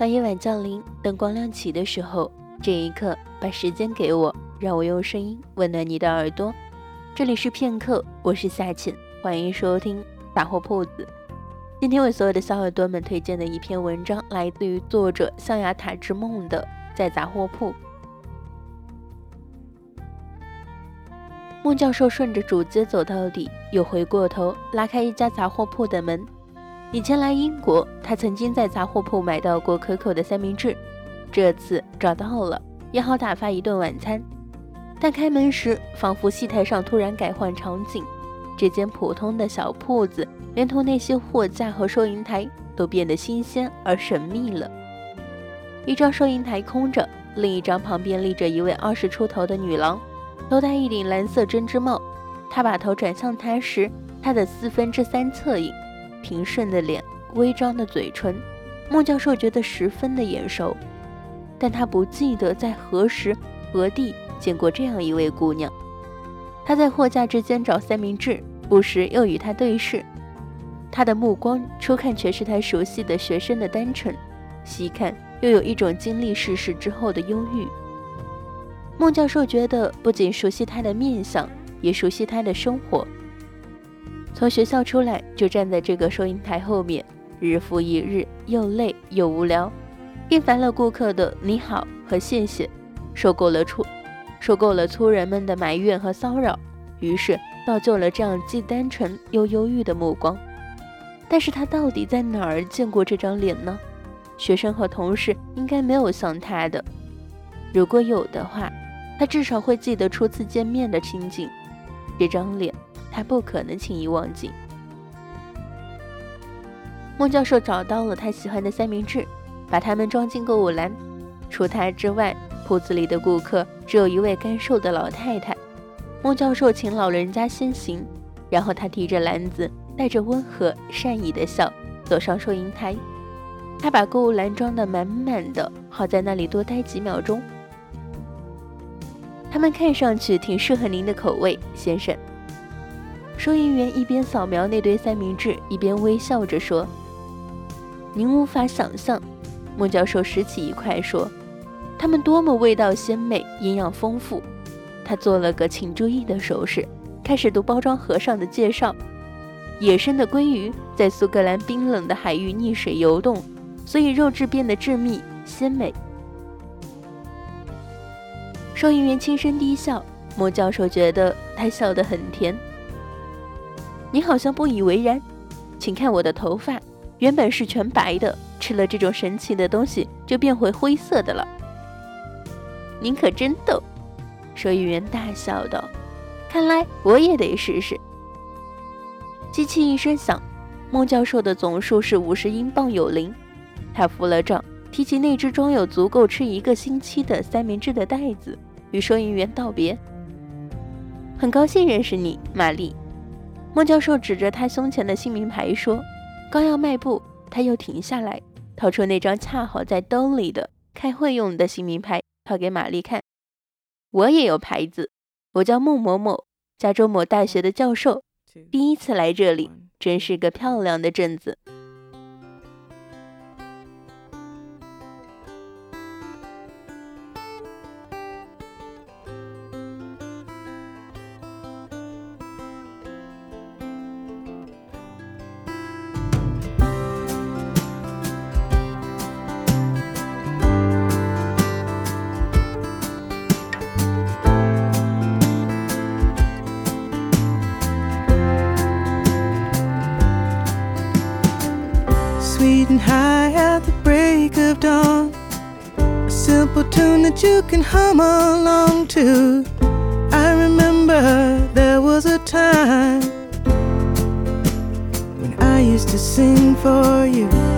当夜晚降临，灯光亮起的时候，这一刻，把时间给我，让我用声音温暖你的耳朵。这里是片刻，我是夏浅，欢迎收听杂货铺子。今天为所有的小耳朵们推荐的一篇文章，来自于作者象牙塔之梦的在杂货铺。孟教授顺着主街走到底，又回过头拉开一家杂货铺的门。以前来英国，他曾经在杂货铺买到过可口的三明治，这次找到了，也好打发一顿晚餐。但开门时，仿佛戏台上突然改换场景，这间普通的小铺子，连同那些货架和收银台，都变得新鲜而神秘了。一张收银台空着，另一张旁边立着一位二十出头的女郎，头戴一顶蓝色针织帽。她把头转向他时，她的四分之三侧影。平顺的脸，微张的嘴唇，孟教授觉得十分的眼熟，但他不记得在何时何地见过这样一位姑娘。他在货架之间找三明治，不时又与她对视，他的目光初看全是他熟悉的学生的单纯，细看又有一种经历世事之后的忧郁。孟教授觉得不仅熟悉他的面相，也熟悉他的生活。从学校出来就站在这个收银台后面，日复一日，又累又无聊，厌烦了顾客的你好和谢谢，受够了粗，受够了粗人们的埋怨和骚扰，于是造就了这样既单纯又忧郁的目光。但是他到底在哪儿见过这张脸呢？学生和同事应该没有像他的，如果有的话，他至少会记得初次见面的情景。这张脸。他不可能轻易忘记。孟教授找到了他喜欢的三明治，把它们装进购物篮。除他之外，铺子里的顾客只有一位干瘦的老太太。孟教授请老人家先行，然后他提着篮子，带着温和善意的笑走上收银台。他把购物篮装得满满的，好在那里多待几秒钟。他们看上去挺适合您的口味，先生。收银员一边扫描那堆三明治，一边微笑着说：“您无法想象。”莫教授拾起一块说：“它们多么味道鲜美，营养丰富。”他做了个请注意的手势，开始读包装盒上的介绍：“野生的鲑鱼在苏格兰冰冷的海域溺水游动，所以肉质变得致密鲜美。”收银员轻声低笑，莫教授觉得他笑得很甜。你好像不以为然，请看我的头发，原本是全白的，吃了这种神奇的东西就变回灰色的了。您可真逗，收银员大笑道。看来我也得试试。机器一声响，孟教授的总数是五十英镑有零。他付了账，提起那只装有足够吃一个星期的三明治的袋子，与收银员道别。很高兴认识你，玛丽。孟教授指着他胸前的姓名牌说：“刚要迈步，他又停下来，掏出那张恰好在兜里的开会用的姓名牌，掏给玛丽看。我也有牌子，我叫孟某某，加州某大学的教授，第一次来这里，真是个漂亮的镇子。” High at the break of dawn. A simple tune that you can hum along to. I remember there was a time when I used to sing for you.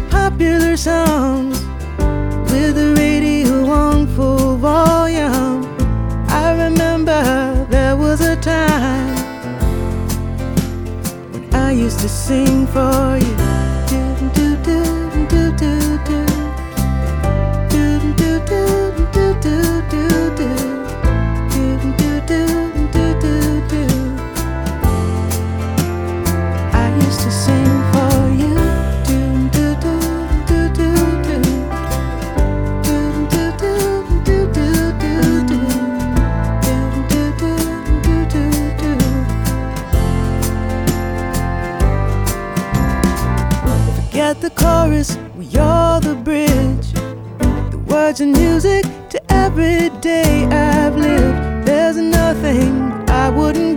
The popular songs with the radio on full volume. I remember there was a time when I used to sing for you. Do, do, do, do, do, do. Do, do, do, do, do, The chorus, we are the bridge. The words and music to every day I've lived. There's nothing I wouldn't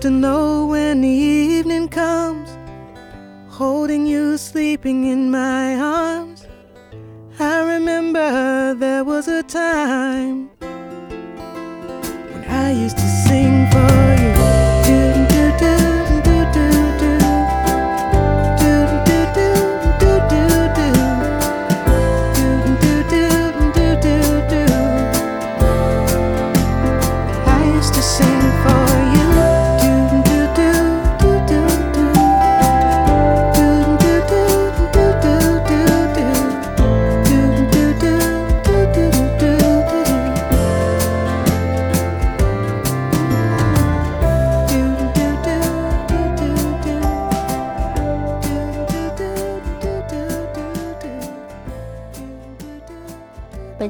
do. know when the evening comes, holding you sleeping in my arms. I remember there was a time when I used to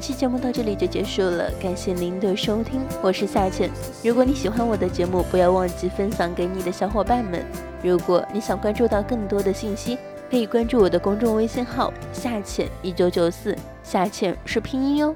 期节目到这里就结束了，感谢您的收听，我是夏倩。如果你喜欢我的节目，不要忘记分享给你的小伙伴们。如果你想关注到更多的信息，可以关注我的公众微信号“夏倩一九九四”，夏倩是拼音哟。